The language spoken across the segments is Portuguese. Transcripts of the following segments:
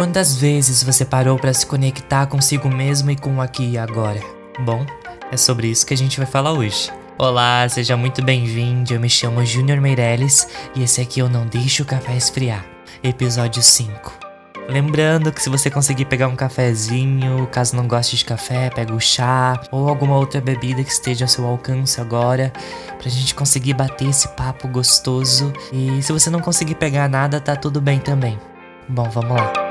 Quantas vezes você parou para se conectar consigo mesmo e com o aqui e agora? Bom, é sobre isso que a gente vai falar hoje. Olá, seja muito bem-vindo. Eu me chamo Júnior Meirelles e esse aqui eu não deixo o café esfriar. Episódio 5. Lembrando que se você conseguir pegar um cafezinho, caso não goste de café, pega o chá ou alguma outra bebida que esteja ao seu alcance agora, pra gente conseguir bater esse papo gostoso. E se você não conseguir pegar nada, tá tudo bem também. Bom, vamos lá.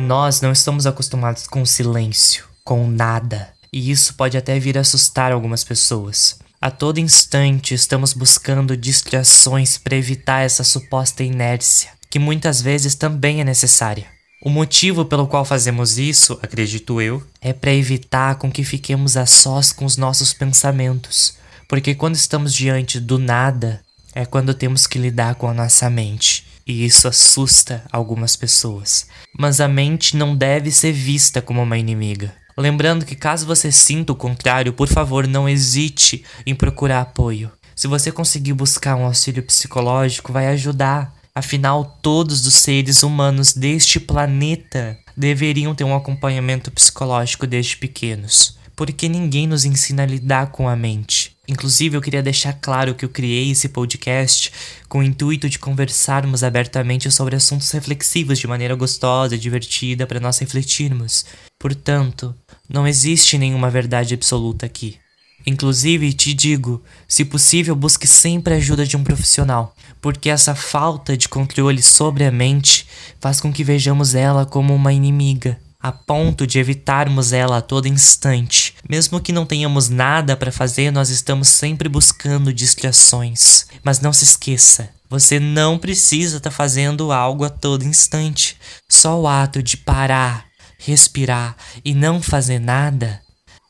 Nós não estamos acostumados com o silêncio, com nada, e isso pode até vir a assustar algumas pessoas. A todo instante estamos buscando distrações para evitar essa suposta inércia, que muitas vezes também é necessária. O motivo pelo qual fazemos isso, acredito eu, é para evitar com que fiquemos a sós com os nossos pensamentos, porque quando estamos diante do nada, é quando temos que lidar com a nossa mente e isso assusta algumas pessoas. Mas a mente não deve ser vista como uma inimiga. Lembrando que caso você sinta o contrário, por favor, não hesite em procurar apoio. Se você conseguir buscar um auxílio psicológico, vai ajudar. Afinal, todos os seres humanos deste planeta deveriam ter um acompanhamento psicológico desde pequenos, porque ninguém nos ensina a lidar com a mente. Inclusive, eu queria deixar claro que eu criei esse podcast com o intuito de conversarmos abertamente sobre assuntos reflexivos de maneira gostosa e divertida para nós refletirmos. Portanto, não existe nenhuma verdade absoluta aqui. Inclusive, te digo, se possível, busque sempre a ajuda de um profissional, porque essa falta de controle sobre a mente faz com que vejamos ela como uma inimiga a ponto de evitarmos ela a todo instante. Mesmo que não tenhamos nada para fazer, nós estamos sempre buscando distrações. Mas não se esqueça, você não precisa estar tá fazendo algo a todo instante. Só o ato de parar, respirar e não fazer nada,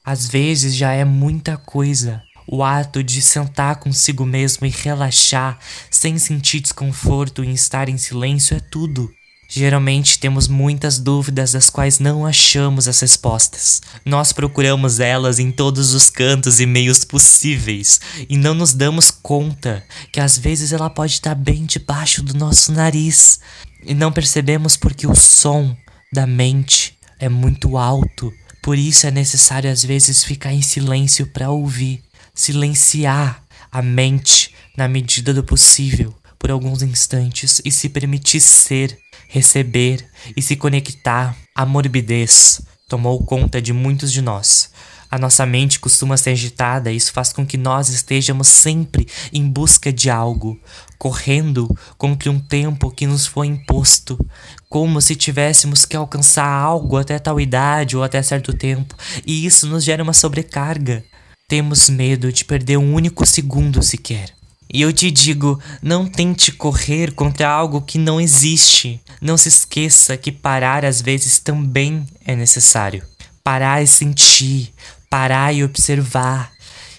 às vezes já é muita coisa. O ato de sentar consigo mesmo e relaxar, sem sentir desconforto em estar em silêncio, é tudo. Geralmente temos muitas dúvidas das quais não achamos as respostas. Nós procuramos elas em todos os cantos e meios possíveis e não nos damos conta que às vezes ela pode estar bem debaixo do nosso nariz e não percebemos porque o som da mente é muito alto. Por isso é necessário às vezes ficar em silêncio para ouvir, silenciar a mente na medida do possível por alguns instantes e se permitir ser receber e se conectar. A morbidez tomou conta de muitos de nós. A nossa mente costuma ser agitada e isso faz com que nós estejamos sempre em busca de algo, correndo contra um tempo que nos foi imposto, como se tivéssemos que alcançar algo até tal idade ou até certo tempo, e isso nos gera uma sobrecarga. Temos medo de perder um único segundo sequer. E eu te digo, não tente correr contra algo que não existe. Não se esqueça que parar às vezes também é necessário. Parar e sentir, parar e observar,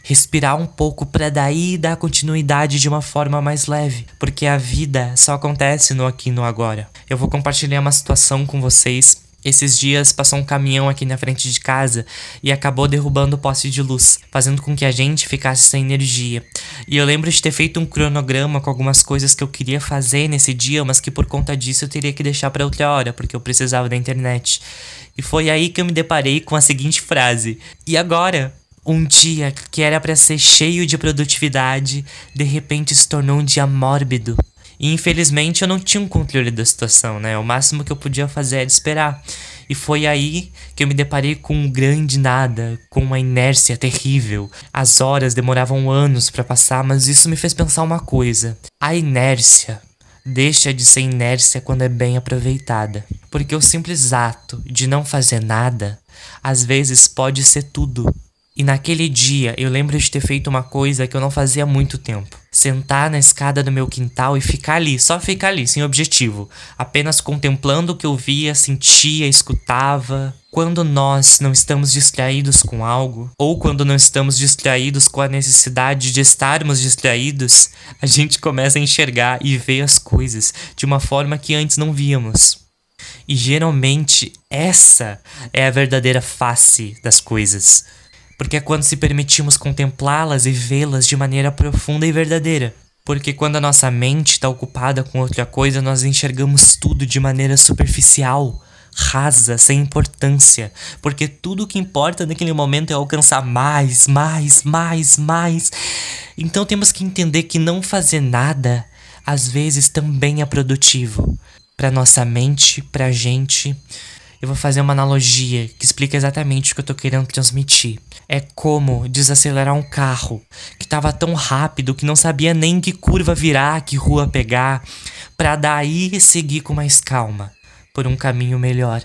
respirar um pouco para daí dar continuidade de uma forma mais leve, porque a vida só acontece no aqui e no agora. Eu vou compartilhar uma situação com vocês esses dias passou um caminhão aqui na frente de casa e acabou derrubando o poste de luz, fazendo com que a gente ficasse sem energia. E eu lembro de ter feito um cronograma com algumas coisas que eu queria fazer nesse dia, mas que por conta disso eu teria que deixar para outra hora, porque eu precisava da internet. E foi aí que eu me deparei com a seguinte frase: E agora? Um dia que era para ser cheio de produtividade, de repente se tornou um dia mórbido, e infelizmente eu não tinha um controle da situação, né? O máximo que eu podia fazer era esperar. E foi aí que eu me deparei com um grande nada, com uma inércia terrível. As horas demoravam anos para passar, mas isso me fez pensar uma coisa: a inércia deixa de ser inércia quando é bem aproveitada. Porque o simples ato de não fazer nada, às vezes pode ser tudo. E naquele dia eu lembro de ter feito uma coisa que eu não fazia há muito tempo. Sentar na escada do meu quintal e ficar ali, só ficar ali, sem objetivo, apenas contemplando o que eu via, sentia, escutava. Quando nós não estamos distraídos com algo, ou quando não estamos distraídos com a necessidade de estarmos distraídos, a gente começa a enxergar e ver as coisas de uma forma que antes não víamos. E geralmente essa é a verdadeira face das coisas porque é quando se permitimos contemplá-las e vê-las de maneira profunda e verdadeira. Porque quando a nossa mente está ocupada com outra coisa, nós enxergamos tudo de maneira superficial, rasa, sem importância. Porque tudo o que importa naquele momento é alcançar mais, mais, mais, mais. Então temos que entender que não fazer nada às vezes também é produtivo para nossa mente, pra gente. Eu vou fazer uma analogia que explica exatamente o que eu tô querendo transmitir. É como desacelerar um carro que tava tão rápido que não sabia nem que curva virar, que rua pegar, para daí seguir com mais calma por um caminho melhor.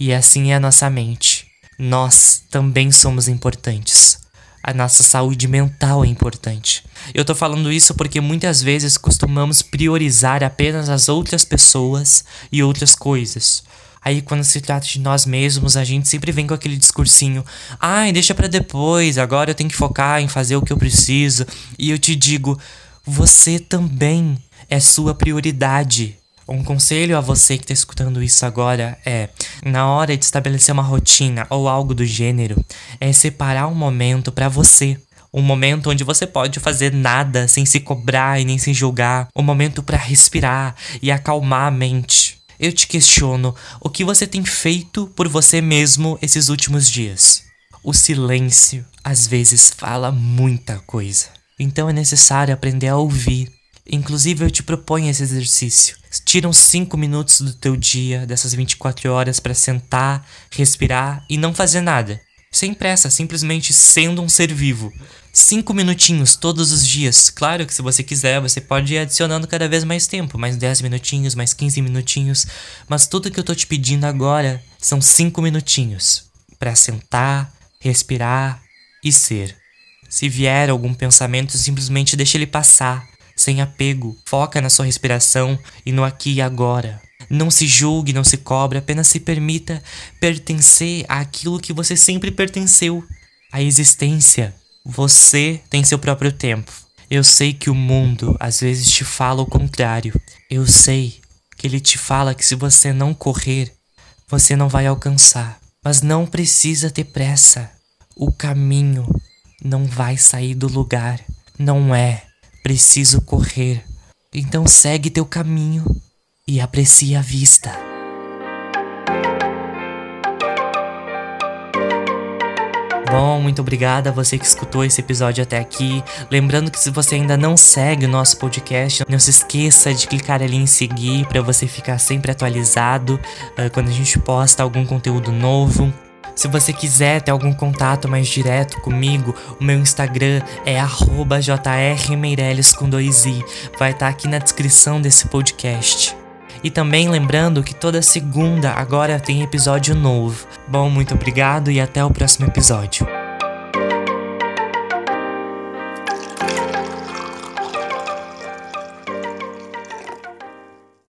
E assim é a nossa mente. Nós também somos importantes. A nossa saúde mental é importante. Eu tô falando isso porque muitas vezes costumamos priorizar apenas as outras pessoas e outras coisas. Aí quando se trata de nós mesmos, a gente sempre vem com aquele discursinho: "Ai, deixa para depois, agora eu tenho que focar em fazer o que eu preciso". E eu te digo, você também é sua prioridade. Um conselho a você que está escutando isso agora é: na hora de estabelecer uma rotina ou algo do gênero, é separar um momento para você. Um momento onde você pode fazer nada sem se cobrar e nem se julgar. Um momento para respirar e acalmar a mente. Eu te questiono: o que você tem feito por você mesmo esses últimos dias? O silêncio às vezes fala muita coisa. Então é necessário aprender a ouvir. Inclusive, eu te proponho esse exercício. Tira uns 5 minutos do teu dia, dessas 24 horas, para sentar, respirar e não fazer nada. Sem pressa, simplesmente sendo um ser vivo. 5 minutinhos todos os dias. Claro que se você quiser, você pode ir adicionando cada vez mais tempo, mais 10 minutinhos, mais 15 minutinhos, mas tudo que eu tô te pedindo agora são 5 minutinhos para sentar, respirar e ser. Se vier algum pensamento, simplesmente deixa ele passar sem apego, foca na sua respiração e no aqui e agora. Não se julgue, não se cobre, apenas se permita pertencer àquilo que você sempre pertenceu, à existência. Você tem seu próprio tempo. Eu sei que o mundo às vezes te fala o contrário. Eu sei que ele te fala que se você não correr, você não vai alcançar. Mas não precisa ter pressa. O caminho não vai sair do lugar. Não é preciso correr. Então segue teu caminho e aprecia a vista. Bom, muito obrigada a você que escutou esse episódio até aqui. Lembrando que se você ainda não segue o nosso podcast, não se esqueça de clicar ali em seguir para você ficar sempre atualizado uh, quando a gente posta algum conteúdo novo. Se você quiser ter algum contato mais direto comigo, o meu Instagram é jrmeireles com dois i. Vai estar tá aqui na descrição desse podcast. E também lembrando que toda segunda agora tem episódio novo. Bom, muito obrigado e até o próximo episódio.